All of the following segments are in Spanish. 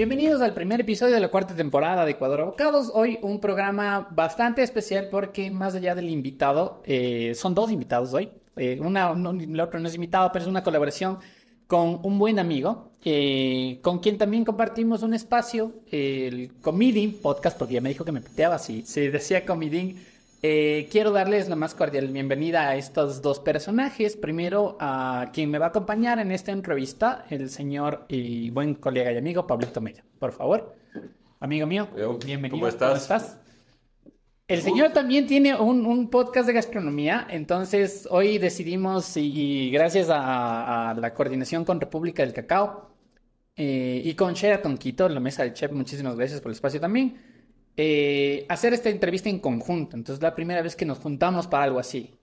Bienvenidos al primer episodio de la cuarta temporada de Ecuador Abocados. Hoy un programa bastante especial porque más allá del invitado, eh, son dos invitados hoy. Eh, una, no, el otro no es invitado, pero es una colaboración con un buen amigo, eh, con quien también compartimos un espacio, el Comiding Podcast, porque ya me dijo que me piteaba si se decía Comiding. Eh, quiero darles la más cordial bienvenida a estos dos personajes. Primero a quien me va a acompañar en esta entrevista, el señor y buen colega y amigo Pablito Mella. Por favor, amigo mío, bienvenido. ¿Cómo estás? ¿Cómo estás? El señor también tiene un, un podcast de gastronomía, entonces hoy decidimos, y, y gracias a, a la coordinación con República del Cacao eh, y con Sheraton Quito, la mesa del chef, muchísimas gracias por el espacio también, eh, hacer esta entrevista en conjunto. Entonces, es la primera vez que nos juntamos para algo así.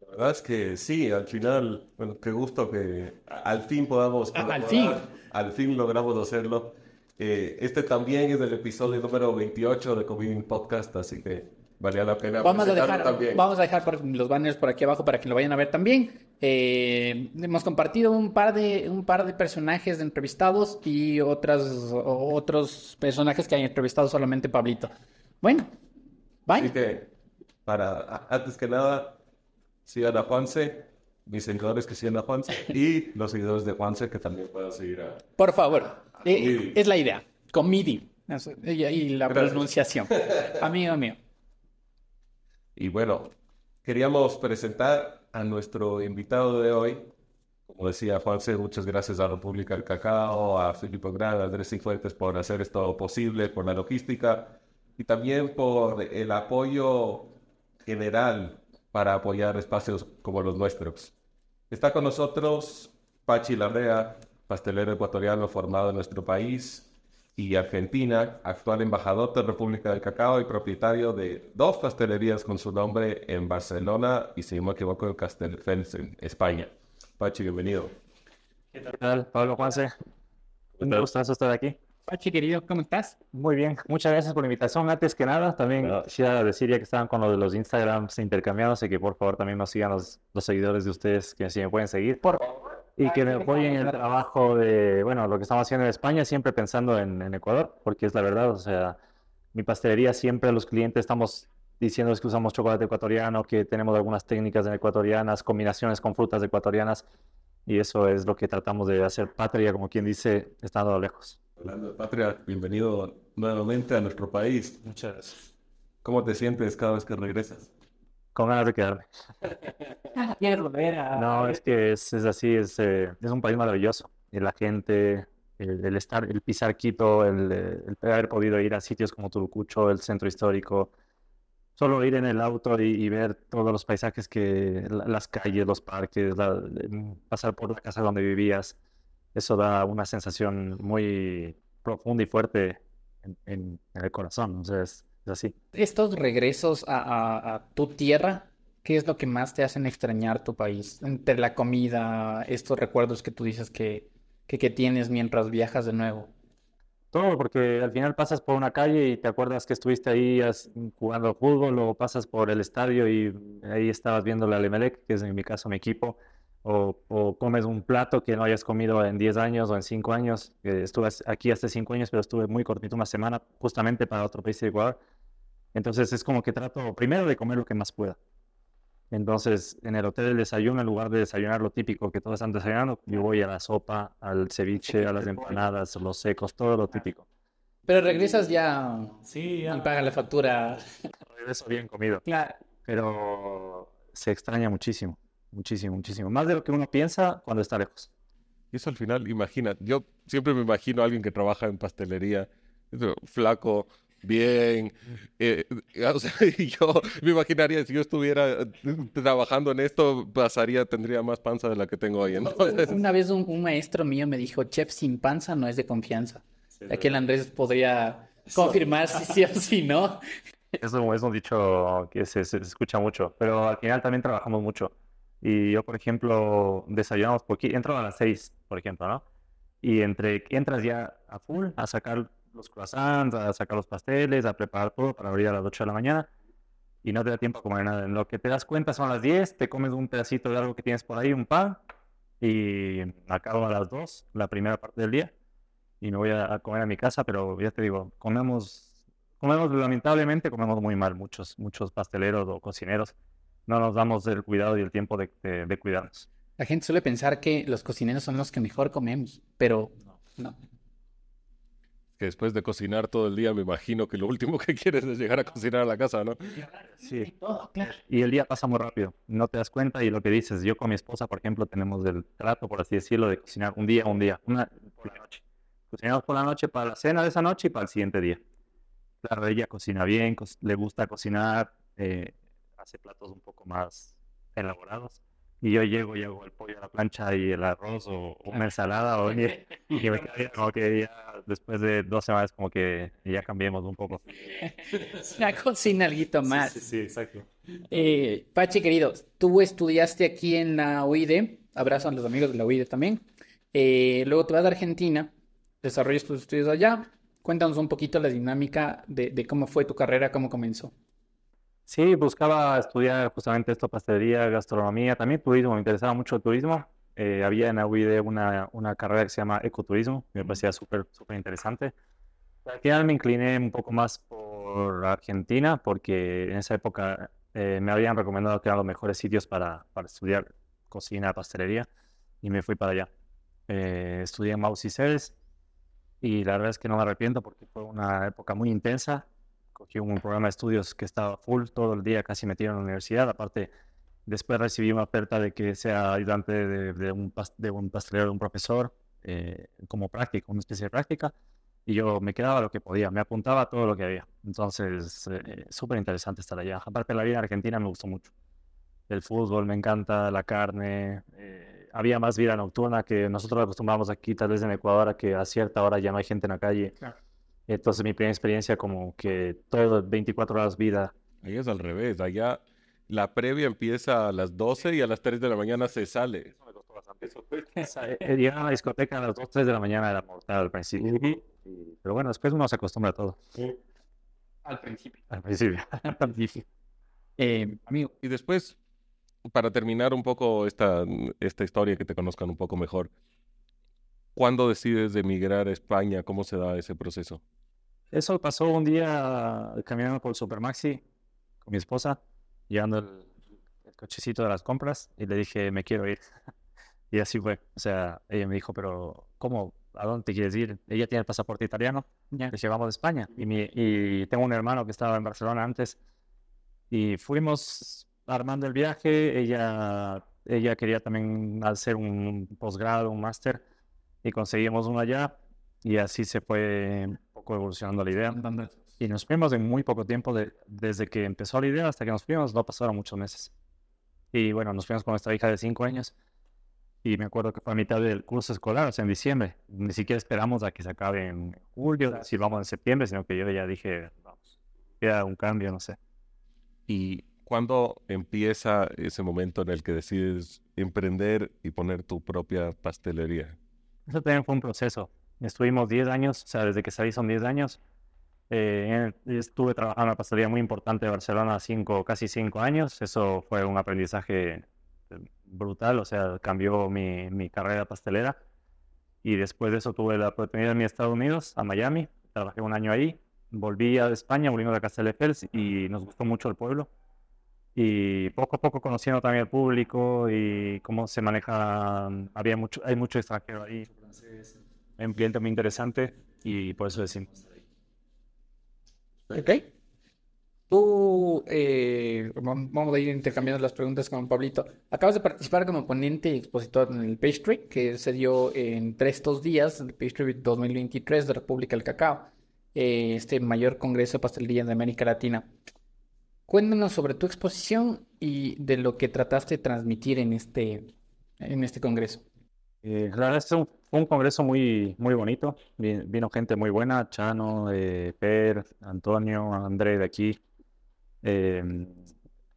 La verdad es que sí, al final, bueno, qué gusto que al fin podamos Ah, al fin. al fin logramos hacerlo. Eh, este también es el episodio número 28 de Community Podcast, así que valía la pena Vamos a, dejar, también. vamos a dejar por los banners por aquí abajo para que lo vayan a ver también. Eh, hemos compartido un par de un par de personajes de entrevistados y otras otros personajes que hay entrevistado solamente Pablito. Bueno, Así bye. que, para, antes que nada, sigan a Juanse, mis seguidores que sigan a Juanse, y los seguidores de Juanse que también puedan seguir a... Por favor, eh, es la idea. Comidi. Y, y la Gracias. pronunciación. Amigo mío. Y bueno, queríamos presentar a nuestro invitado de hoy. Como decía Juanse, muchas gracias a República del Cacao, a Filipe Gran, a Andrés Cifuentes por hacer esto posible, por la logística y también por el apoyo general para apoyar espacios como los nuestros. Está con nosotros Pachi Larrea, pastelero ecuatoriano formado en nuestro país y Argentina, actual embajador de República del Cacao y propietario de dos pastelerías con su nombre en Barcelona y, si no me equivoco, en Castelldefels, en España. Pachi, bienvenido. ¿Qué tal, Pablo Juanse? Un gustazo estar aquí. Pachi, querido, ¿cómo estás? Muy bien, muchas gracias por la invitación. Antes que nada, también Ah. quisiera decir ya que estaban con lo de los Instagrams intercambiados, y que por favor también nos sigan los, los seguidores de ustedes, que si me pueden seguir. Por Y que me apoyen en el trabajo de, bueno, lo que estamos haciendo en España, siempre pensando en, en Ecuador, porque es la verdad, o sea, mi pastelería siempre a los clientes estamos diciéndoles que usamos chocolate ecuatoriano, que tenemos algunas técnicas ecuatorianas, combinaciones con frutas ecuatorianas, y eso es lo que tratamos de hacer patria, como quien dice, estando lejos. Hablando de patria, bienvenido nuevamente a nuestro país. Muchas gracias. ¿Cómo te sientes cada vez que regresas? Con ganas de quedarme. Quieres volver a- No, es que es, es así, es, eh, es un país maravilloso. Y la gente, el, el estar, el pisar Quito, el, eh, el haber podido ir a sitios como Turucucho, el centro histórico, solo ir en el auto y, y ver todos los paisajes que, la- las calles, los parques, la- em, pasar por la casa donde vivías, eso da una sensación muy profunda y fuerte en, en- en el corazón. Sea, es, así. Estos regresos a, a- a tu tierra, ¿qué es lo que más te hacen extrañar tu país? Entre la comida, estos recuerdos que tú dices que, que, que tienes mientras viajas de nuevo. Todo, porque al final pasas por una calle y te acuerdas que estuviste ahí jugando al fútbol, o pasas por el estadio y ahí estabas viendo la Emelec, que es en mi caso mi equipo, o, o comes un plato que no hayas comido en 10 años o en 5 años. estuve aquí hace 5 años, pero estuve muy cortito, una semana, justamente para otro país de Ecuador. Entonces es como que trato primero de comer lo que más pueda. Entonces, en el hotel del desayuno, en lugar de desayunar lo típico que todos están desayunando, yo voy a la sopa, al ceviche, a las empanadas, los secos, todo lo típico. Pero regresas ya Sí, y paga la factura. regreso bien comido, Claro. pero se extraña muchísimo, muchísimo, muchísimo. Más de lo que uno piensa cuando está lejos. Y eso al final, imagina, yo siempre me imagino a alguien que trabaja en pastelería, flaco, bien, eh, eh, o sea, yo me imaginaría si yo estuviera trabajando en esto, pasaría, tendría más panza de la que tengo hoy. Entonces, Una vez un, un maestro mío me dijo, chef sin panza no es de confianza. Aquí el Andrés podría confirmar si sí o si no. Eso es un dicho que se, se escucha mucho, pero al final también trabajamos mucho. Y yo, por ejemplo, desayunamos poquito, entro a las 6, por ejemplo, ¿no? Y entre entras ya a full a sacar los croissants, a sacar los pasteles, a preparar todo para abrir a las 8 de la mañana. y no te da tiempo a comer nada. En lo que te das cuenta son las 10, te comes un pedacito de algo que tienes por ahí, un pan, y acabo a las 2, la primera parte del día, y me voy a, comer a mi casa, pero ya te digo, comemos, comemos lamentablemente, comemos muy mal, muchos, muchos pasteleros o cocineros, no nos damos el cuidado y el tiempo de, de- de cuidarnos. La gente suele pensar que los cocineros son los que mejor comemos, pero no. Que después de cocinar todo el día, me imagino que lo último que quieres es llegar a cocinar a la casa, ¿no? Sí. Y el día pasa muy rápido, no te das cuenta y lo que dices, yo con mi esposa, por ejemplo, tenemos el trato, por así decirlo, de cocinar un día, un día, una por la noche. Cocinamos por la noche para la cena de esa noche y para el siguiente día. Claro, ella cocina bien, co- le gusta cocinar, eh, hace platos un poco más elaborados. Y yo llego y hago el pollo a la plancha y el arroz o una ensalada o, y, y me bien, como que ya después de dos semanas como que ya cambiemos un poco. Una cocina algo más. Sí, sí, exacto. Eh, Pachi, querido, tú estudiaste aquí en la UID, abrazo a los amigos de la UID también. Eh, luego te vas a Argentina, desarrollas tus estudios allá. Cuéntanos un poquito la dinámica de, de cómo fue tu carrera, cómo comenzó. Sí, buscaba estudiar justamente esto, pastelería, gastronomía, también turismo, me interesaba mucho el turismo. Eh, había en la UID una, una carrera que se llama ecoturismo, que me parecía súper, súper interesante. Al final me incliné un poco más por Argentina, porque en esa época eh, me habían recomendado que eran los mejores sitios para, para estudiar cocina, pastelería, y me fui para allá. Eh, estudié en Maus y Ceres, y la verdad es que no me arrepiento porque fue una época muy intensa cogí un programa de estudios que estaba full todo el día, casi metido en la universidad. Aparte, después recibí una oferta de que sea ayudante de, de un, pas- de un pastelero, de un profesor, eh, como práctica, una especie de práctica. Y yo me quedaba lo que podía, me apuntaba a todo lo que había. Entonces, eh, súper interesante estar allá. Aparte, la vida en Argentina me gustó mucho. El fútbol me encanta, la carne. eh, había más vida nocturna que nosotros acostumbramos aquí, tal vez en Ecuador, a que a cierta hora ya no hay gente en la calle. Claro. Entonces mi primera experiencia como que todo 24 horas vida. Ahí es al revés. Allá la previa empieza a las 12 y a las 3 de la mañana se sale. Eso me costó bastante. O sea, eh, eh, llegar a la discoteca a las 2, 3 de la mañana era mortal al principio. Y- pero bueno, después uno se acostumbra a todo. Al principio. Al principio. Al principio. Eh, amigo, Y después, para terminar un poco esta, esta historia, que te conozcan un poco mejor, ¿cuándo decides de emigrar a España? ¿Cómo se da ese proceso? Eso pasó un día caminando por el Supermaxi con mi esposa, llevando el, el cochecito de las compras y le dije, me quiero ir. Y así fue. O sea, ella me dijo, pero ¿cómo? ¿A dónde te quieres ir? Ella tiene el pasaporte italiano. ya. Les llevamos de España. Y, mi- y tengo un hermano que estaba en Barcelona antes. Y fuimos armando el viaje. Ella, ella quería también hacer un posgrado, un máster. Y conseguimos uno allá. Y así se fue un poco evolucionando la idea. Y nos fuimos en muy poco tiempo. de- desde que empezó la idea hasta que nos fuimos, no pasaron muchos meses. Y bueno, nos fuimos con nuestra hija de cinco años. Y me acuerdo que fue a mitad del curso escolar, o sea, en diciembre. Ni siquiera esperamos a que se acabe en julio, si vamos en septiembre, sino que yo ya dije, vamos, queda un cambio, no sé. ¿Y cuándo empieza ese momento en el que decides emprender y poner tu propia pastelería? Eso también fue un proceso. Estuvimos 10 años, o sea, desde que salí son 10 años. Eh, estuve trabajando en una pastelería muy importante de Barcelona cinco, casi 5 años. Eso fue un aprendizaje eh, brutal, o sea, cambió mi, mi carrera pastelera. Y después de eso tuve la oportunidad de irme a Estados Unidos, a Miami. Trabajé un año ahí. Volví a España, volvimos a Castelldefels y nos gustó mucho el pueblo. Y poco a poco conociendo también al público y cómo se maneja, había mucho, hay mucho extranjero ahí. Hay un cliente muy interesante y por eso decimos. Ok. Tú, eh, vam- vamos a ir intercambiando las preguntas con Pablito. Acabas de participar como ponente y expositor en el Pastry, que se dio entre estos días, el Pastry 2023 de República del Cacao, eh, este mayor congreso de pastelería de América Latina. Cuéntanos sobre tu exposición y de lo que trataste de transmitir en este, en este congreso. Eh, la verdad es un, un congreso muy, muy bonito. Vi- Vino gente muy buena, Chano, eh, Per, Antonio, André de aquí. Em,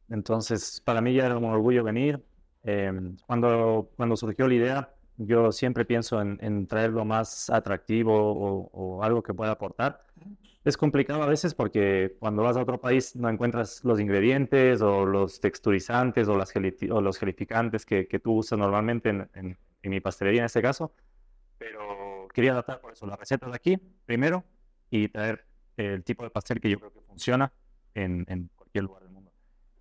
entonces, para mí ya era un orgullo venir. Em, cuando, cuando surgió la idea, Yo siempre pienso en, en traer lo más atractivo o, o algo que pueda aportar. Es complicado a veces porque cuando vas a otro país no encuentras los ingredientes o los texturizantes o, las o los gelificantes que, que tú usas normalmente en, en- en mi pastelería en este caso. Pero quería adaptar por eso las recetas de aquí primero y traer el tipo de pastel que yo creo que funciona en, en cualquier lugar del mundo.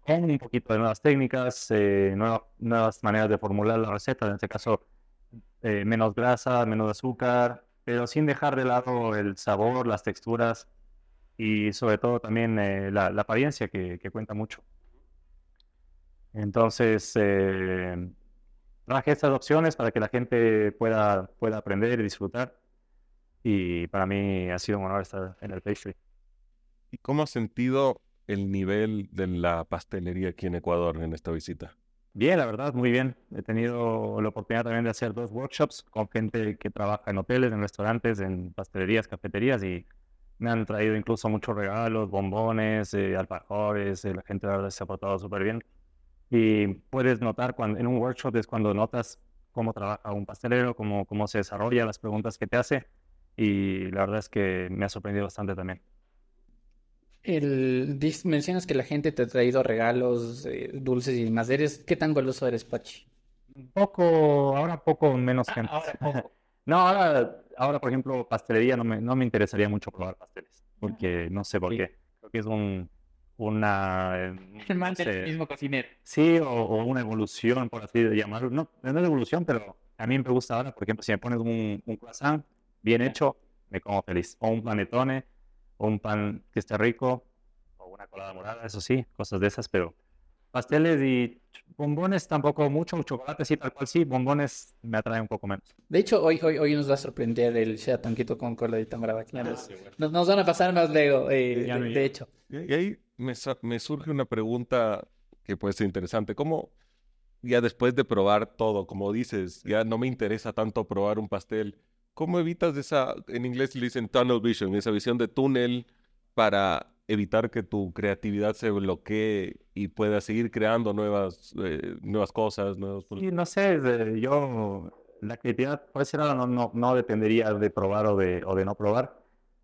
Con un poquito de nuevas técnicas, eh, nueva- nuevas maneras de formular la receta, en este caso eh, menos grasa, menos azúcar, pero sin dejar de lado el sabor, las texturas y sobre todo también eh, la, la apariencia que, que cuenta mucho. Entonces, eh, traje estas opciones para que la gente pueda, pueda aprender y disfrutar. Y para mí ha sido un honor estar en el pastry. ¿Y cómo has sentido el nivel de la pastelería aquí en Ecuador en esta visita? Bien, la verdad, muy bien. He tenido la oportunidad también de hacer dos workshops con gente que trabaja en hoteles, en restaurantes, en pastelerías, cafeterías y me han traído incluso muchos regalos, bombones, eh, alfajores. eh, la gente la verdad se ha portado súper bien. Y puedes notar cuando, en un workshop es cuando notas cómo trabaja un pastelero, cómo, cómo se desarrolla, las preguntas que te hace. Y la verdad es que me ha sorprendido bastante también. El, mencionas que la gente te ha traído regalos, eh, dulces y demás. ¿Eres, qué tan goloso eres, Pachi? Poco, ahora poco menos gente. Ahora poco. No, ahora, ahora, por ejemplo, pastelería no me, no me interesaría mucho probar pasteles, porque no sé por Sí. qué. Creo que es un, una, eh, El man no del mismo cocinero. sí, o, o una evolución, por así llamarlo. No, no es evolución, pero a mí me gusta ahora, por ejemplo, si me pones un, un croissant bien hecho, me como feliz. O un panetone, o un pan que esté rico, o una colada morada, eso sí, cosas de esas, pero pasteles y bombones tampoco mucho, chocolate sí, tal cual sí, bombones me atraen un poco menos. De hecho, hoy, hoy, hoy nos va a sorprender el Tonquito con coladito morado. aquí. Nos, nos- nos van a pasar más luego, eh, Ya de, de hecho. Y ahí me, me surge una pregunta que puede ser interesante. ¿Cómo, ya después de probar todo, como dices, ya no me interesa tanto probar un pastel, ¿cómo evitas esa, en inglés le dicen tunnel vision, esa visión de túnel para evitar que tu creatividad se bloquee y puedas seguir creando nuevas, eh, nuevas cosas, nuevos... Sí, no sé, yo, la creatividad por ese lado no, no, no dependería de probar o de, o de no probar.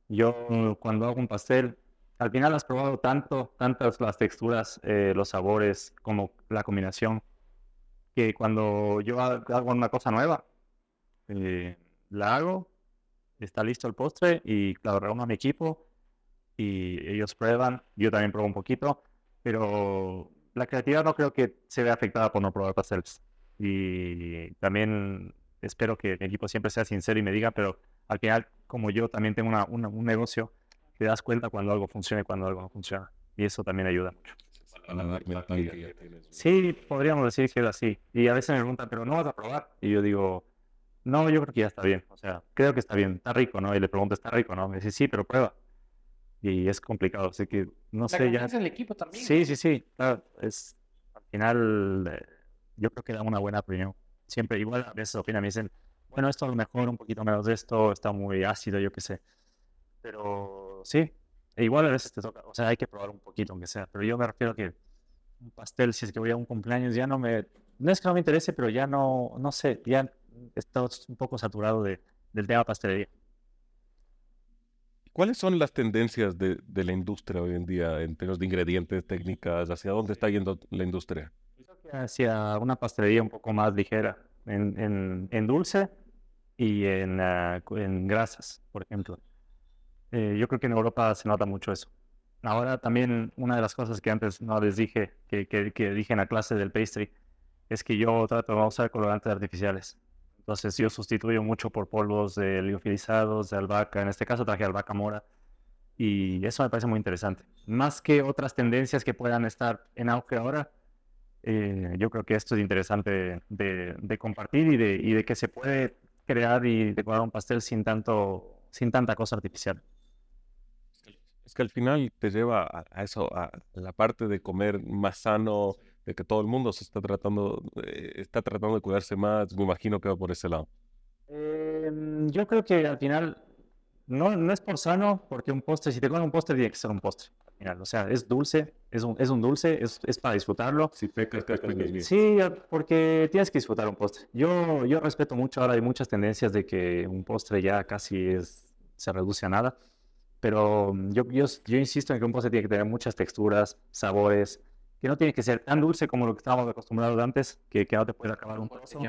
Yo cuando hago un pastel, al final has probado tanto, tantas las texturas, eh, los sabores, como la combinación, que cuando yo ha- hago una cosa nueva, eh, la hago, está listo el postre y claro, reúno a mi equipo y ellos prueban, yo también pruebo un poquito, pero la creatividad no creo que se vea afectada por no probar pasteles. Y también espero que mi equipo siempre sea sincero y me diga, pero al final, como yo también tengo una- una- un negocio, te das cuenta cuando algo funciona y cuando algo no funciona. Y eso también ayuda mucho. Sí, podríamos decir que es así. Y a veces me preguntan, pero no vas a probar. Y yo digo, no, yo creo que ya está bien. O sea, creo que está bien, está rico, ¿no? Y le pregunto, ¿está rico, no? Me dice, sí, pero prueba. Y es complicado, así que no La sé, ya. confianza del equipo también. Sí, sí, sí, claro, es, al final eh, yo creo que da una buena opinión. Siempre, igual a veces opinan, me dicen, bueno, esto a lo mejor un poquito menos de esto, está muy ácido, yo qué sé. Pero sí, e igual a veces te toca, o sea, hay que probar un poquito aunque sea, pero yo me refiero a que un pastel, si es que voy a un cumpleaños, ya no me, no es que no me interese, pero ya no, no sé, ya estoy un poco saturado de, del tema pastelería. ¿Cuáles son las tendencias de, de la industria hoy en día en términos de ingredientes, técnicas? ¿Hacia dónde está yendo la industria? hacia una pastelería un poco más ligera en, en, en dulce y en, cu- en grasas, por ejemplo. Eh, yo creo que en Europa se nota mucho eso. Ahora también una de las cosas que antes no les dije, que, que, que dije en la clase del pastry, es que yo trato de no usar colorantes artificiales. Entonces yo sustituyo mucho por polvos de liofilizados, de albahaca. En este caso traje albahaca mora. Y eso me parece muy interesante. Más que otras tendencias que puedan estar en auge ahora, eh, yo creo que esto es interesante de, de compartir y de, y de que se puede crear y decorar un pastel sin tanto, sin tanta cosa artificial. Es que al final te lleva a, eso, a la parte de comer más sano, de que todo el mundo se está tratando, eh, está tratando de cuidarse más. Me imagino que va por ese lado. Em, yo creo que al final no, no es por sano, porque un postre, si te comes un postre, tiene que ser un postre. Al final. O sea, es dulce, es un, es un dulce, es, es para disfrutarlo. Si pecas, pecas bien. Sí, porque tienes que disfrutar un postre. Yo, yo respeto mucho, ahora hay muchas tendencias de que un postre ya casi es, se reduce a nada, pero yo, yo, yo insisto en que un postre tiene que tener muchas texturas, sabores, que no tiene que ser tan dulce como lo que estábamos acostumbrados antes, que, que no te puede acabar un trozo,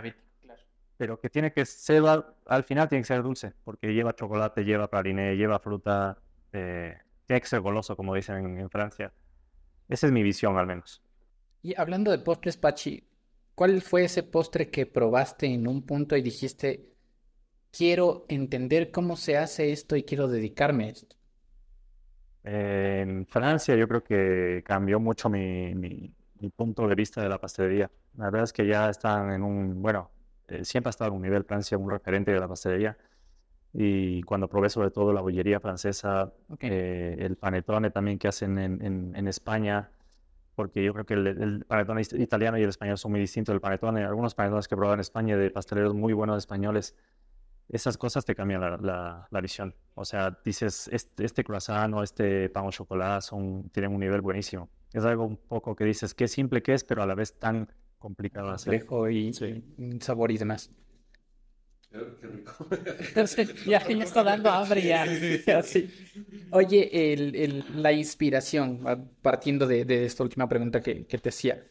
pero que tiene que ser, al, al final tiene que ser dulce, porque lleva chocolate, lleva praliné, lleva fruta, eh, tiene que ser goloso, como dicen en, en Francia. Esa es mi visión, al menos. Y hablando de postres, Pachi, ¿cuál fue ese postre que probaste en un punto y dijiste, quiero entender cómo se hace esto y quiero dedicarme a esto? En Francia yo creo que cambió mucho mi, mi- mi punto de vista de la pastelería. La verdad es que ya están en un, bueno, eh, siempre ha estado en un nivel Francia, un referente de la pastelería. Y cuando probé sobre todo la bollería francesa, Ok. eh, el panettone también que hacen en, en- en España, porque yo creo que el, el panettone is- italiano y el español son muy distintos del panettone. Algunos panetones que he probado en España de pasteleros muy buenos españoles, esas cosas te cambian la, la- la visión. O sea, dices, este, este croissant o este pan o chocolate son, tienen un nivel buenísimo. Es algo un poco que dices, qué simple que es, pero a la vez tan complicado de hacer. Y Sí. y sabor y demás. Qué rico. Entonces, ya, ya está dando hambre ya. Ya, sí. Oye, el, el- la inspiración, partiendo de, de esta última pregunta que, que te hacía,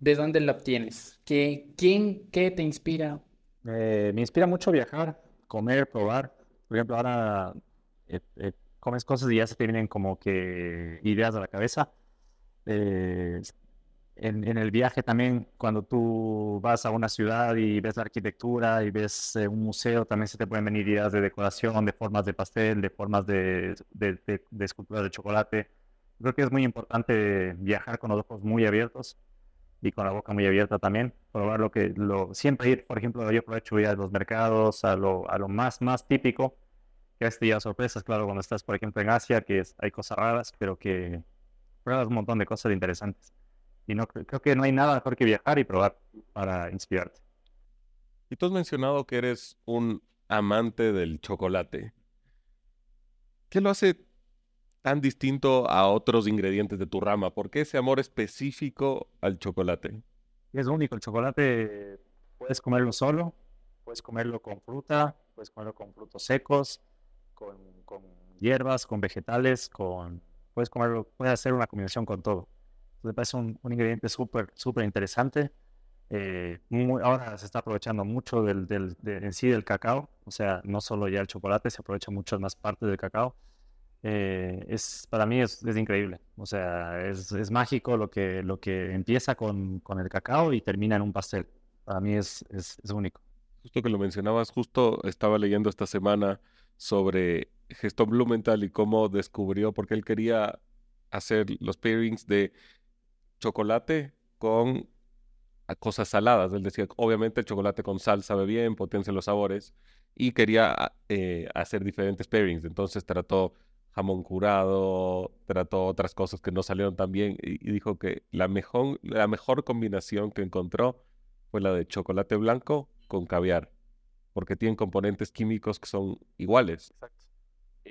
¿de dónde la obtienes? ¿Qué, quién, qué te inspira? Eh, me inspira mucho viajar, comer, probar. Por ejemplo, ahora eh, eh, comes cosas y ya se te vienen como que ideas a la cabeza. Eh, en, en el viaje también, cuando tú vas a una ciudad y ves la arquitectura y ves eh, un museo, también se te pueden venir ideas de decoración, de formas de pastel, de formas de, de, de- de esculturas de chocolate. Creo que es muy importante viajar con los ojos muy abiertos y con la boca muy abierta también, probar lo que, lo, siempre ir, por ejemplo, yo aprovecho ir a los mercados, a lo, a lo más, más típico, que este día sorpresas, claro, cuando estás, por ejemplo, en Asia, que es- hay cosas raras, pero que pruebas un montón de cosas interesantes. Y no, cre- creo que no hay nada mejor que viajar y probar para inspirarte. Y tú has mencionado que eres un amante del chocolate. ¿Qué lo hace tan distinto a otros ingredientes de tu rama? ¿Por qué ese amor específico al chocolate? Es único, el chocolate puedes comerlo solo, puedes comerlo con fruta, puedes comerlo con frutos secos, con, hierbas, con vegetales, con, puedes comerlo, puedes hacer una combinación con todo. Entonces, me un, ingrediente súper, súper interesante. Eh, ahora se está aprovechando mucho del, del, de- en sí del cacao, o sea, no solo ya el chocolate, se aprovecha muchas más partes del cacao. Eh, es, para mí es, es increíble, o sea, es, es mágico lo que, lo que empieza con, con el cacao y termina en un pastel. Para mí es, es, es único. Justo que lo mencionabas, justo estaba leyendo esta semana sobre Gastón Blumenthal y cómo descubrió, porque él quería hacer los pairings de chocolate con cosas saladas. Él decía, obviamente el chocolate con sal sabe bien, potencia los sabores, y quería eh, hacer diferentes pairings. Entonces trató jamón curado, trató otras cosas que no salieron tan bien, y, y dijo que la mejor, la mejor combinación que encontró fue la de chocolate blanco con caviar, porque tienen componentes químicos que son iguales.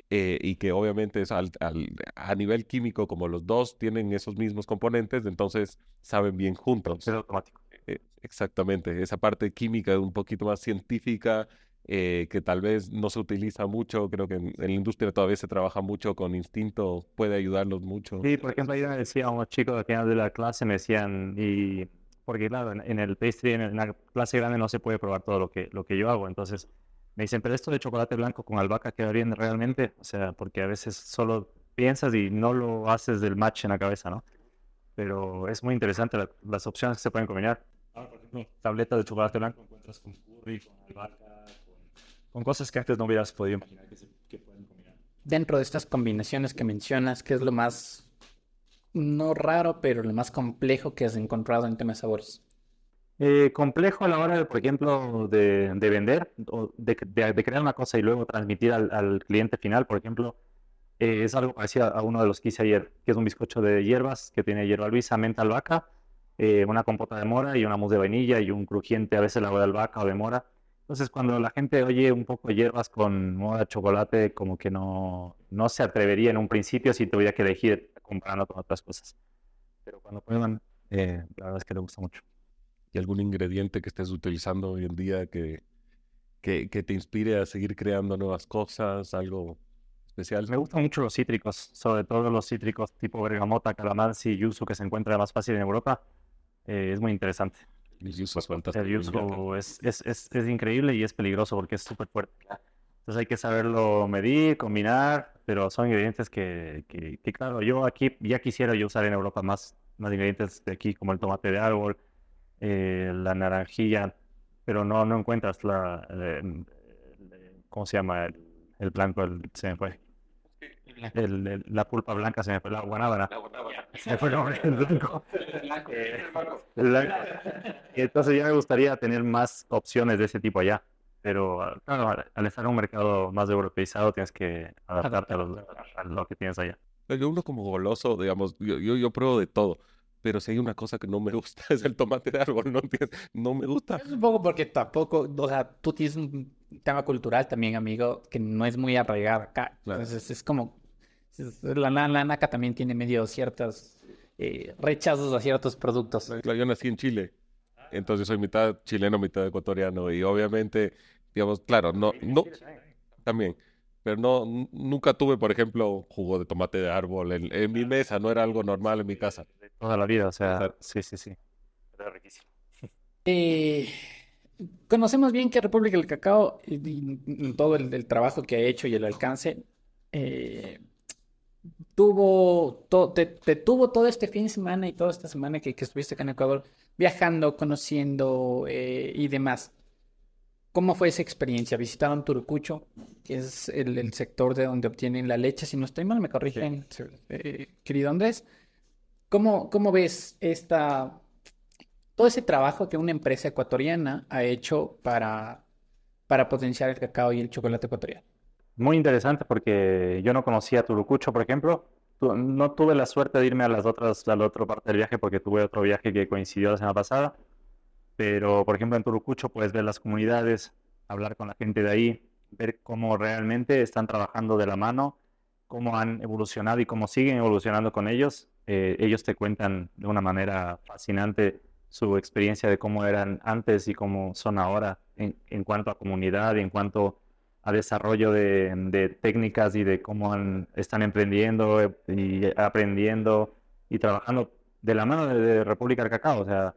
eh, y que obviamente es al- al- a nivel químico, como los dos tienen esos mismos componentes, entonces saben bien juntos. Es automático. Eh, Exactamente, esa parte química un poquito más científica eh, que tal vez no se utiliza mucho, creo que en, en la industria todavía se trabaja mucho con instinto, puede ayudarlos mucho. Sí, por ejemplo, ahí me decía unos chicos al final de la clase, me decían, y porque claro, en, en el pastry, en, la clase grande no se puede probar todo lo que, lo que yo hago, entonces me dicen, pero esto de chocolate blanco con albahaca queda bien realmente, o sea, porque a veces solo piensas y no lo haces del match en la cabeza, ¿no? Pero es muy interesante la- las opciones que se pueden combinar. Ahora, por ejemplo, tabletas de chocolate blanco encuentras con curry, con albahaca, con, cosas que antes no hubieras podido imaginar que se que pueden combinar. Dentro de estas combinaciones que mencionas, ¿qué es lo más, no raro, pero lo más complejo que has encontrado en temas de sabores? Eh, complejo a la hora, de, por ejemplo, de, de vender o de, de- de crear una cosa y luego transmitir al, al cliente final, por ejemplo, eh, es algo parecido a uno de los que hice ayer, que es un bizcocho de hierbas que tiene hierba luisa, menta, albahaca, eh, una compota de mora y una mousse de vainilla y un crujiente, a veces la de albahaca o de mora. Entonces, cuando la gente oye un poco hierbas con mora, chocolate, como que no, no se atrevería en un principio si tuviera que elegir comparando con otras cosas. Pero cuando prueban, eh, la verdad es que le gusta mucho. ¿Y algún ingrediente que estés utilizando hoy en día que, que, que te inspire a seguir creando nuevas cosas? ¿Algo especial? Me gustan mucho los cítricos, sobre todo los cítricos tipo bergamota, calamansi y yuzu que se encuentra más fácil en Europa. Eh, es muy interesante. El yuzu es fantástico. El yuzu es, es, es, es increíble y es peligroso porque es súper fuerte. Entonces hay que saberlo medir, combinar, pero son ingredientes que, que, que, claro, yo aquí ya quisiera yo usar en Europa más, más ingredientes de aquí, como el tomate de árbol, eh, la naranjilla, pero no, no encuentras la, eh, ¿cómo se llama? El, el blanco, el, se me fue. El, el- la pulpa blanca se me fue, la guanábana. Se me fue el blanco. Eh, el blanco. Y entonces ya me gustaría tener más opciones de ese tipo allá. Pero claro, al- al estar en un mercado más europeizado tienes que adaptarte a lo, a lo que tienes allá. Yo uno como goloso, digamos, yo, yo, yo pruebo de todo, pero si hay una cosa que no me gusta es el tomate de árbol, ¿no entiendes? No me gusta. Es un poco porque tampoco, o sea, tú tienes un tema cultural también, amigo, que no es muy arraigado acá. Claro. Entonces es como, es- la, la, la naca también tiene medio ciertos eh, rechazos a ciertos productos. Claro, yo nací en Chile, entonces soy mitad chileno, mitad ecuatoriano, y obviamente, digamos, claro, no, no, también, pero no, n- nunca tuve, por ejemplo, jugo de tomate de árbol en, en mi mesa, no era algo normal en mi casa. Toda la vida, o sea, Exacto. sí, sí, sí. Pero riquísimo. Eh, conocemos bien que República del Cacao, y, y- y todo el, el trabajo que ha hecho y el alcance, eh, tuvo, to- te, te tuvo todo este fin de semana y toda esta semana que, que estuviste acá en Ecuador, viajando, conociendo eh, y demás. ¿Cómo fue esa experiencia? Visitaron Turucucho, que es el, el sector de donde obtienen la leche, si no estoy mal, me corrigen, eh, querido Andrés. ¿Cómo, cómo ves esta, todo ese trabajo que una empresa ecuatoriana ha hecho para, para potenciar el cacao y el chocolate ecuatoriano? Muy interesante porque yo no conocía Turucucho, por ejemplo. No tuve la suerte de irme a las otras, a la otra parte del viaje porque tuve otro viaje que coincidió la semana pasada. Pero, por ejemplo, en Turucucho puedes ver las comunidades, hablar con la gente de ahí, ver cómo realmente están trabajando de la mano, cómo han evolucionado y cómo siguen evolucionando con ellos. Eh, ellos te cuentan de una manera fascinante su experiencia de cómo eran antes y cómo son ahora en, en cuanto a comunidad en cuanto a desarrollo de, de técnicas y de cómo han- están emprendiendo eh, y aprendiendo y trabajando de la mano de, de República del Cacao. O sea,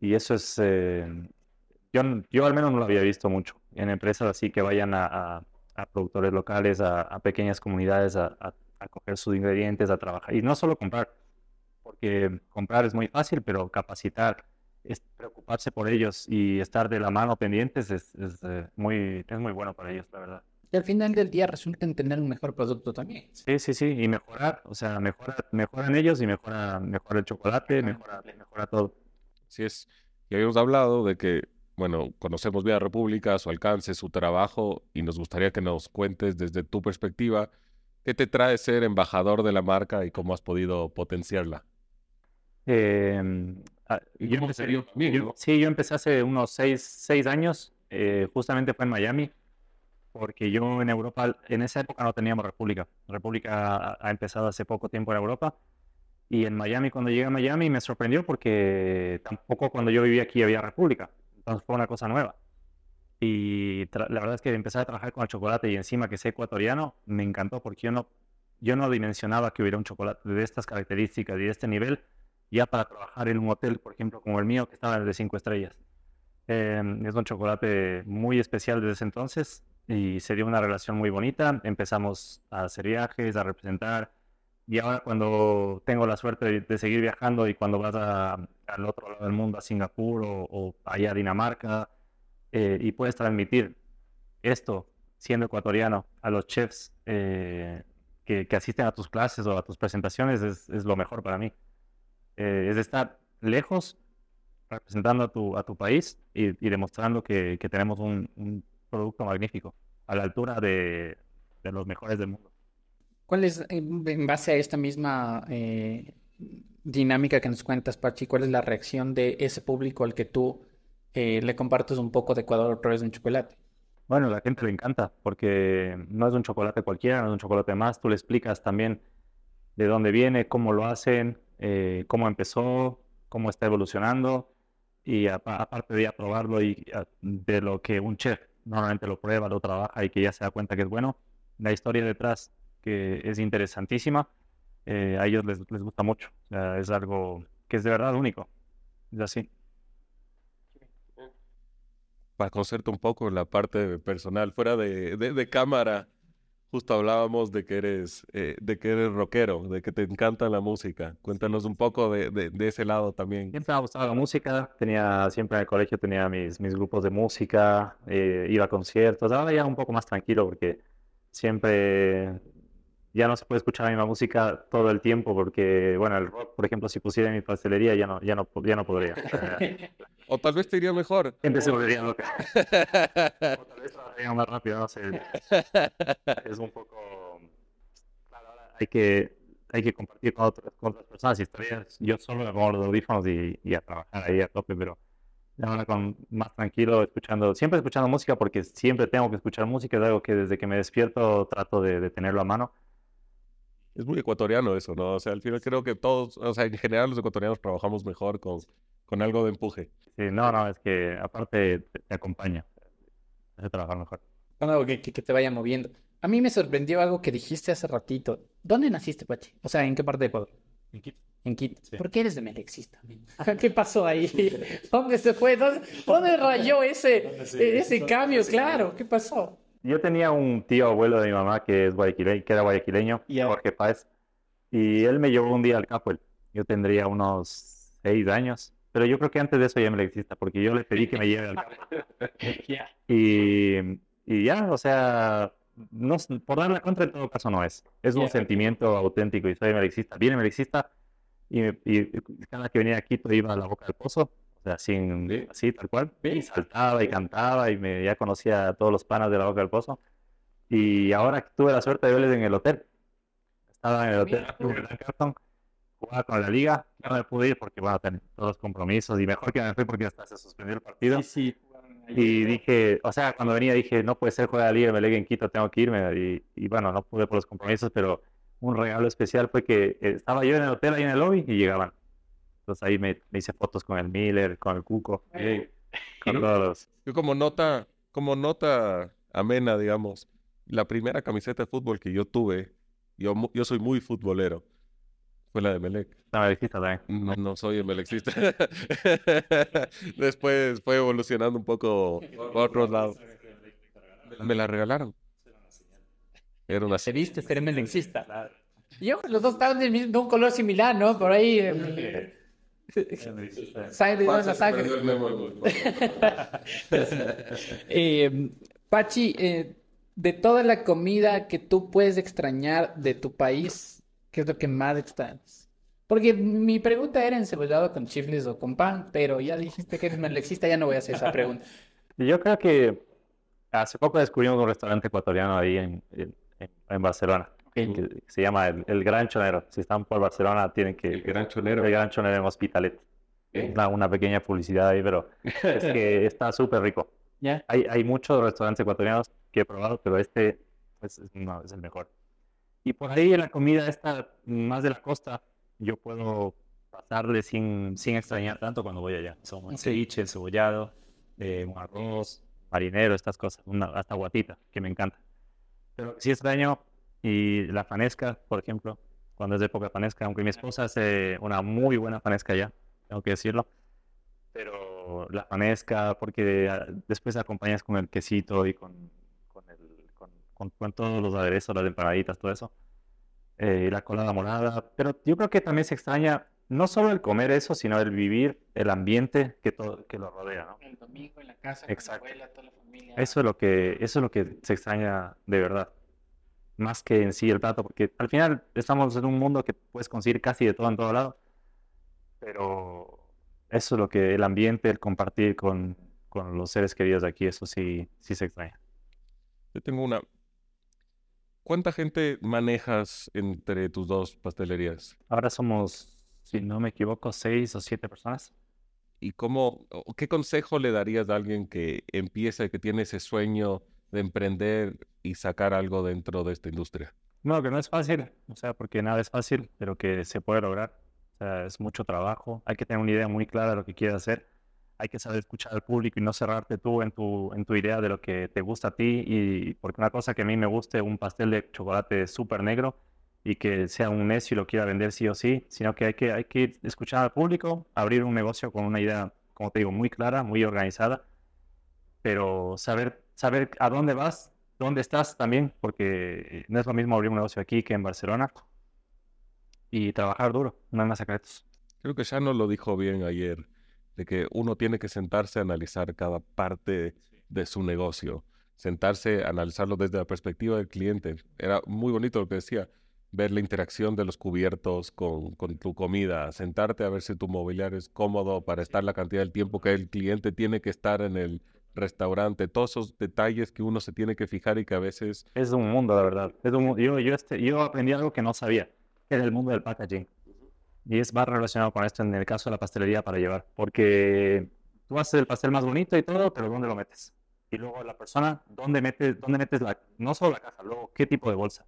y eso es, eh, yo, yo al menos no lo había visto mucho en empresas así que vayan a, a- a productores locales, a, a pequeñas comunidades a, a- coger sus ingredientes, a trabajar. Y no solo comprar, porque comprar es muy fácil, pero capacitar, es preocuparse por ellos y estar de la mano pendientes es, es, eh, muy, es muy bueno para ellos, la verdad. Y al final del día resulta en tener un mejor producto también. Sí, sí, sí, y mejorar, o sea, mejora, mejoran ellos y mejora, mejora el chocolate, mejora, mejora todo. Así es. Y habíamos hablado de que, bueno, conocemos bien a República, su alcance, su trabajo, y nos gustaría que nos cuentes desde tu perspectiva qué te trae ser embajador de la marca y cómo has podido potenciarla. Eh, ah, ¿Y yo empecé- yo- sí, yo empecé hace unos seis, seis años, eh, justamente fue en Miami, porque yo en Europa, en esa época no teníamos República. República ha, ha empezado hace poco tiempo en Europa, y en Miami, cuando llegué a Miami, me sorprendió porque tampoco cuando yo vivía aquí había República, entonces fue una cosa nueva. Y la verdad es que empezar a trabajar con el chocolate y encima que sea ecuatoriano, me encantó porque yo no, yo no dimensionaba que hubiera un chocolate de estas características y de este nivel ya para trabajar en un hotel, por ejemplo, como el mío, que estaba de cinco estrellas. Eh, es un chocolate muy especial desde ese entonces y se dio una relación muy bonita. Empezamos a hacer viajes, a representar. Y ahora cuando tengo la suerte de seguir viajando y cuando vas a- al otro lado del mundo, a Singapur o, o allá a Dinamarca, eh, y puedes transmitir esto, siendo ecuatoriano, a los chefs eh, que, asisten a tus clases o a tus presentaciones, es, lo mejor para mí. Eh, es estar lejos, representando a tu, a tu país y, demostrando que, tenemos un, un producto magnífico, a la altura de, de los mejores del mundo. ¿Cuál es, en en base a esta misma eh, dinámica que nos cuentas, Pachi, cuál es la reacción de ese público al que tú eh, le compartes un poco de Ecuador a través de un chocolate? Bueno, a la gente le encanta porque no es un chocolate cualquiera, no es un chocolate más. Tú le explicas también de dónde viene, cómo lo hacen, eh, cómo empezó, cómo está evolucionando y aparte de probarlo y de lo que un chef normalmente lo prueba, lo trabaja y que ya se da cuenta que es bueno, la historia detrás que es interesantísima, eh, a ellos les, les, gusta mucho. O sea, es algo que es de verdad único. Es así. Para conocerte un poco en la parte personal, fuera de, de, de cámara, justo hablábamos de que eres, eh, de que eres rockero, de que te encanta la música. Cuéntanos un poco de, de, ese lado también. Siempre me ha gustado la música. Tenía, siempre en el colegio tenía mis, mis grupos de música, eh, iba a conciertos. Ahora ya un poco más tranquilo porque siempre ya no se puede escuchar la misma música todo el tiempo porque, bueno, el rock, por ejemplo, si pusiera en mi pastelería ya no, ya no, ya no podría. o tal vez te iría mejor. Gente se volvería loca. o tal vez trabajaría más rápido, no sé. Es un poco... Claro, ahora hay que, hay que compartir con otras, con otras personas historias. Yo solo me pongo los audífonos y, y a trabajar ahí a tope, pero ahora con más tranquilo, escuchando, siempre escuchando música porque siempre tengo que escuchar música, es algo que desde que me despierto trato de, de tenerlo a mano es muy ecuatoriano eso, ¿no? O sea, al final creo que todos, o sea, en general los ecuatorianos trabajamos mejor con, con algo de empuje. Sí, no, no, es que aparte te, acompaña, hace trabajar mejor. Algo que, que, te vaya moviendo. A mí me sorprendió algo que dijiste hace ratito. ¿Dónde naciste, Pachi? O sea, ¿en qué parte de Ecuador? En Quito. En Quito. ¿Por qué eres de Melexista? ¿Qué pasó ahí? ¿Dónde se fue? ¿Dónde, rayó ese, ese cambio? Claro, ¿qué pasó? Yo tenía un tío abuelo de mi mamá que es guayaquileño, que era guayaquileño, Jorge Páez, y él me llevó un día al Capuel. Yo tendría unos seis años, pero yo creo que antes de eso ya me exista, porque yo le pedí que me lleve al Capuel. y, y, ya, o sea, no, por dar la contra en todo caso no es. Es un sentimiento auténtico y soy melexista. Viene melexista y, y cada que venía a Quito iba a la boca del pozo así, tal cual. Y saltaba y cantaba y me, ya conocía a todos los panas de la Boca del Pozo. Y ahora tuve la suerte de verles en el hotel. Estaba en el hotel, en jugaba con la liga. no me pude ir porque, bueno, tener todos los compromisos y mejor que me fui porque hasta se suspendió el partido. Sí, Y dije, o sea, cuando venía dije, no puede ser juega la liga, me legue en Quito, tengo que irme. Y, y bueno, no pude por los compromisos, pero un regalo especial fue que estaba yo en el hotel ahí en el lobby y llegaban entonces ahí me, hice fotos con el Miller, con el Cuco, con todos. Yo como nota, como nota amena, digamos, la primera camiseta de fútbol que yo tuve, yo, yo soy muy futbolero, fue la de Melec. La melexista también. No, no soy el melexista. Después fue evolucionando un poco por otros lados. Me la regalaron. Era una... ¿Se viste ser melexista? Yo, los dos estaban de, un color similar, ¿no? Por ahí... Eh, eh, Pachi, eh, de toda la comida que tú puedes extrañar de tu país, ¿qué es lo que más extrañas? Porque mi pregunta era encebollado con chifles o con pan, pero ya dijiste que eres melexista, ya no voy a hacer esa pregunta. Yo creo que hace poco descubrimos un restaurante ecuatoriano ahí en, en Barcelona que se llama el, Gran Chonero. Si están por Barcelona, tienen que... El Gran Chonero. El Gran Chonero en Hospitalet. Una, una, pequeña publicidad ahí, pero es que está súper rico. ¿Ya? Hay, hay muchos restaurantes ecuatorianos que he probado, pero este pues, no, es el mejor. Y por ahí en la comida esta, más de la costa, yo puedo pasarle sin, sin extrañar tanto cuando voy allá. Son un ceviche, cebollado, eh, un arroz, marinero, estas cosas, una, hasta guatita, que me encanta. Pero sí extraño y la fanesca, por ejemplo, cuando es de época fanesca, aunque mi esposa hace una muy buena fanesca ya, tengo que decirlo. Pero la fanesca, porque ah, después acompañas con el quesito y con, con, con, todos los aderezos, las empanaditas, todo eso. Eh, la colada morada. Pero yo creo que también se extraña no solo el comer eso, sino el vivir el ambiente que, todo, que lo rodea. ¿no? El domingo en la casa, Exacto. con la abuela, toda la familia. Eso es, lo que, eso es lo que se extraña de verdad más que en sí el plato, porque al final estamos en un mundo que puedes conseguir casi de todo en todo lado, pero eso es lo que el ambiente, el compartir con, con los seres queridos de aquí, eso sí, sí se extraña. Yo tengo una. ¿Cuánta gente manejas entre tus dos pastelerías? Ahora somos, si no me equivoco, seis o siete personas. ¿Y cómo, qué consejo le darías a alguien que empieza, que tiene ese sueño de emprender y sacar algo dentro de esta industria? No, que no es fácil, o sea, porque nada es fácil, pero que se puede lograr. O sea, es mucho trabajo, hay que tener una idea muy clara de lo que quieres hacer, hay que saber escuchar al público y no cerrarte tú en tu, en tu idea de lo que te gusta a ti. Y porque una cosa que a mí me guste, un pastel de chocolate súper negro y que sea un necio y lo quiera vender sí o sí, sino que hay que, hay que escuchar al público, abrir un negocio con una idea, como te digo, muy clara, muy organizada, pero saber, saber a dónde vas dónde estás también, porque no es lo mismo abrir un negocio aquí que en Barcelona y trabajar duro, no hay más secretos. Creo que ya nos lo dijo bien ayer, de que uno tiene que sentarse a analizar cada parte de su negocio, sentarse a analizarlo desde la perspectiva del cliente. Era muy bonito lo que decía, ver la interacción de los cubiertos con, con tu comida, sentarte a ver si tu mobiliario es cómodo para estar la cantidad del tiempo que el cliente tiene que estar en el restaurante, todos esos detalles que uno se tiene que fijar y que a veces... Es un mundo, la verdad. Es un, yo, yo, este, yo aprendí algo que no sabía, que era el mundo del packaging. Y es más relacionado con esto en el caso de la pastelería para llevar, porque tú haces el pastel más bonito y todo, pero ¿dónde lo metes? Y luego la persona, ¿dónde metes, dónde metes la, no solo la caja, luego qué tipo de bolsa?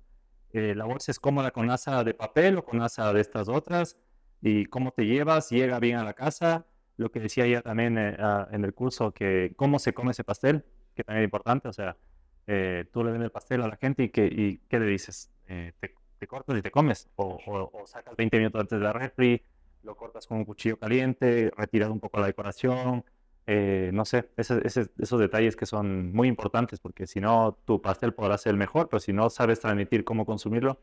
Eh, la bolsa es cómoda con asa de papel o con asa de estas otras, y cómo te llevas, llega bien a la casa, lo que decía ya también eh, ah, en el curso, que cómo se come ese pastel, que también es importante, o sea, eh, tú le das el pastel a la gente y, que, y ¿qué le dices? Eh, te, te, cortas y te comes, o, o, sacas 20 minutos antes de la refri, lo cortas con un cuchillo caliente, retiras un poco la decoración, no sé, ese, esos detalles que son muy importantes, porque si no, tu pastel podrá ser el mejor, pero si no sabes transmitir cómo consumirlo,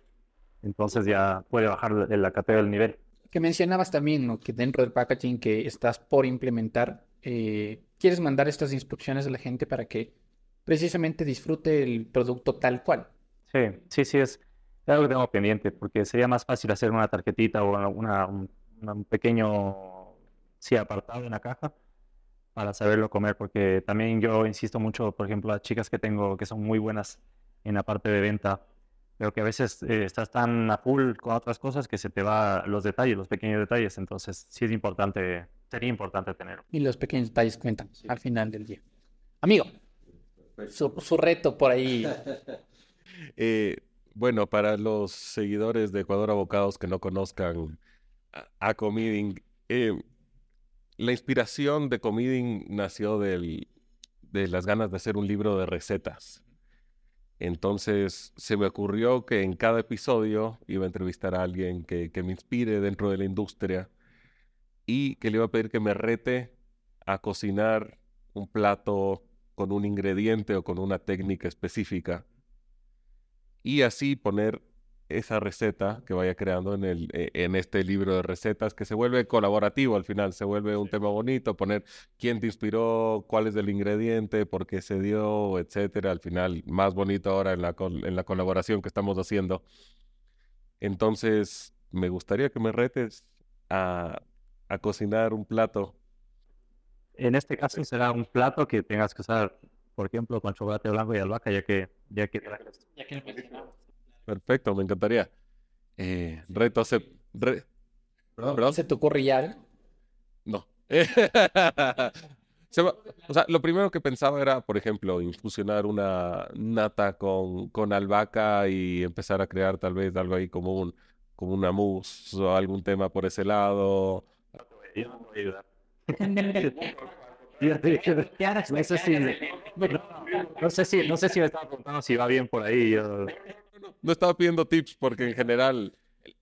entonces ya puede bajar la, la categoría del nivel. Que mencionabas también, que dentro del packaging que estás por implementar, eh, quieres mandar estas instrucciones a la gente para que precisamente disfrute el producto tal cual. Sí, sí, sí, es algo que tengo pendiente, porque sería más fácil hacer una tarjetita o una, un, pequeño sí, apartado en la caja para saberlo comer, porque también yo insisto mucho, por ejemplo, las chicas que tengo que son muy buenas en la parte de venta, pero que a veces eh, estás tan a full con otras cosas que se te va los detalles, los pequeños detalles. Entonces, sí es importante, sería importante tenerlo. Y los pequeños detalles cuentan al final del día. Amigo, su, reto por ahí. Eh, bueno, para los seguidores de Ecuador Abocados que no conozcan a, Comiding, eh, la inspiración de Comiding nació de las ganas de hacer un libro de recetas. Entonces se me ocurrió que en cada episodio iba a entrevistar a alguien que, me inspire dentro de la industria y que le iba a pedir que me rete a cocinar un plato con un ingrediente o con una técnica específica y así poner esa receta que vaya creando en, el, eh, en este libro de recetas que se vuelve colaborativo al final, se vuelve un tema bonito, poner quién te inspiró, cuál es el ingrediente, por qué se dio, etcétera. Al final, más bonito ahora en la, en la colaboración que estamos haciendo. Entonces, me gustaría que me retes a, a cocinar un plato. En este caso será un plato que tengas que usar, por ejemplo, con chocolate blanco y albahaca, ya que ya que, ya que Perfecto, me encantaría. Eh, reto se... perdón, ¿Se te ocurre ya? No. o sea, lo primero que pensaba era, por ejemplo, infusionar una nata con, con albahaca y empezar a crear tal vez algo ahí como un como una mousse o algún tema por ese lado. Yo no voy a ayudar. No sé si, no sé si, no sé si me estaba preguntando si va bien por ahí. Yo no estaba pidiendo tips porque en general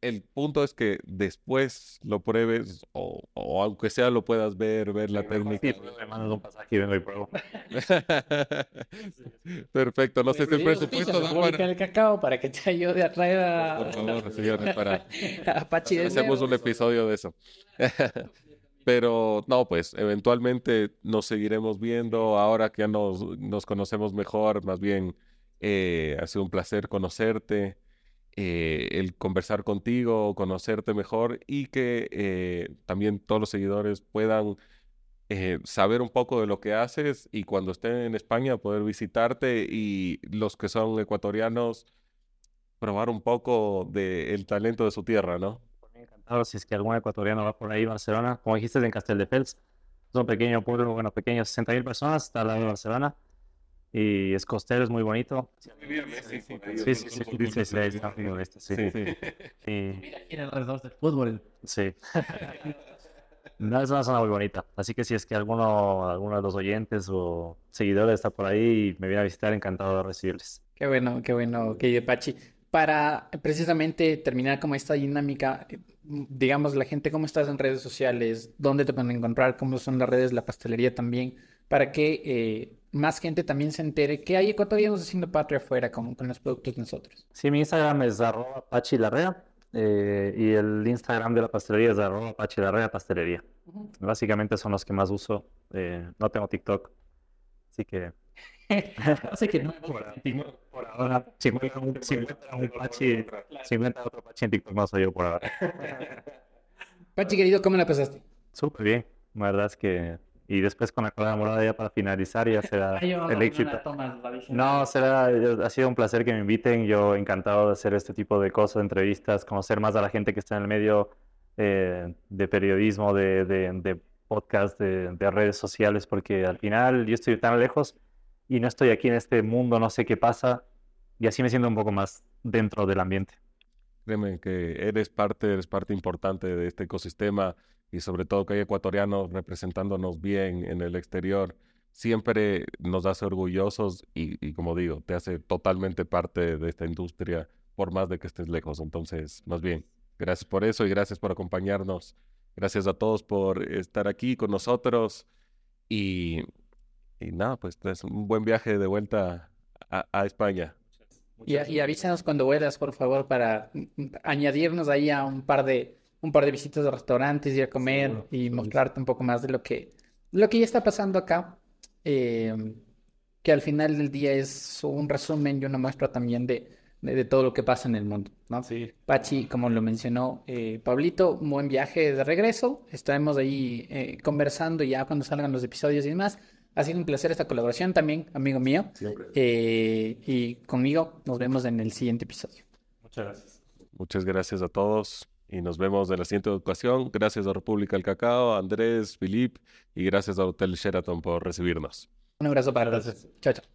el, punto es que después lo pruebes o, aunque sea lo puedas ver, ver la técnica. Sí, me mandas un pasaje y vengo y pruebo. Perfecto, no sé si el presupuesto da para... el cacao para que te ayude a traer a... Por favor, señores, para... Hacemos un episodio de eso. Pero no, pues eventualmente nos seguiremos viendo ahora que ya nos, nos conocemos mejor, más bien eh, ha sido un placer conocerte, eh, el conversar contigo, conocerte mejor y que eh, también todos los seguidores puedan saber un poco de lo que haces y cuando estén en España poder visitarte y los que son ecuatorianos probar un poco del talento de su tierra, ¿no? Encantado si es que algún ecuatoriano va por ahí, Barcelona, como dijiste, en Castelldefels, es un pequeño pueblo, bueno, pequeño, 60.000 personas, está al lado de Barcelona Y es costero, es muy bonito. Sí, sí, sí. Sí, sí, sí, Mira aquí alrededor del fútbol. Sí. No, es una zona muy bonita. Así que si es que alguno, alguno de los oyentes o seguidores está por ahí y me viene a visitar, encantado de recibirles. Qué bueno, qué bueno, querido Pachi. Para precisamente terminar como esta dinámica, digamos, la gente, ¿cómo estás en redes sociales? ¿Dónde te pueden encontrar? ¿Cómo son las redes, la pastelería también? Para que eh, más gente también se entere que hay ecuatorianos haciendo patria afuera con, con los productos de nosotros. Sí, mi Instagram es arroba pachilarrea eh, y el Instagram de la pastelería es arroba pachilarrea pastelería. Básicamente son los que más uso. eh, no tengo TikTok. Así que Así que no. por ahora, si encuentran un, si encuentran un pachi, si encuentran otro pachi en TikTok, no soy yo por ahora. Pachi, querido, ¿cómo la pasaste? Súper bien, la verdad es que... Y después con la cola morada ya para finalizar ya será el éxito. No, será, ha sido un placer que me inviten. Yo encantado de hacer este tipo de cosas, entrevistas, conocer más a la gente que está en el medio eh, de periodismo, de, de, de podcast, de, de redes sociales, porque al final yo estoy tan lejos y no estoy aquí en este mundo, no sé qué pasa, y así me siento un poco más dentro del ambiente. Créeme que eres parte, eres parte importante de este ecosistema y sobre todo que hay ecuatorianos representándonos bien en el exterior. Siempre nos hace orgullosos y, y como digo, te hace totalmente parte de esta industria por más de que estés lejos. Entonces, más bien, gracias por eso y gracias por acompañarnos. Gracias a todos por estar aquí con nosotros y, y nada, pues es un buen viaje de vuelta a, a España. Y, y avísanos cuando vuelas, por favor, para añadirnos ahí a un par de, un par de visitas de restaurantes, ir a comer Seguro, y mostrarte un poco más de lo que, lo que ya está pasando acá. eh, que al final del día es un resumen y una muestra también de, de, de todo lo que pasa en el mundo, ¿no? Sí. Pachi, como lo mencionó eh, Pablito, un buen viaje de regreso. Estaremos ahí eh, conversando ya cuando salgan los episodios y demás. Ha sido un placer esta colaboración también, amigo mío. Siempre. Eh, y conmigo nos vemos en el siguiente episodio. Muchas gracias. Muchas gracias a todos y nos vemos en la siguiente ocasión. Gracias a República del Cacao, a Andrés, Filip y gracias a Hotel Sheraton por recibirnos. Un abrazo para todos. Chao, chao.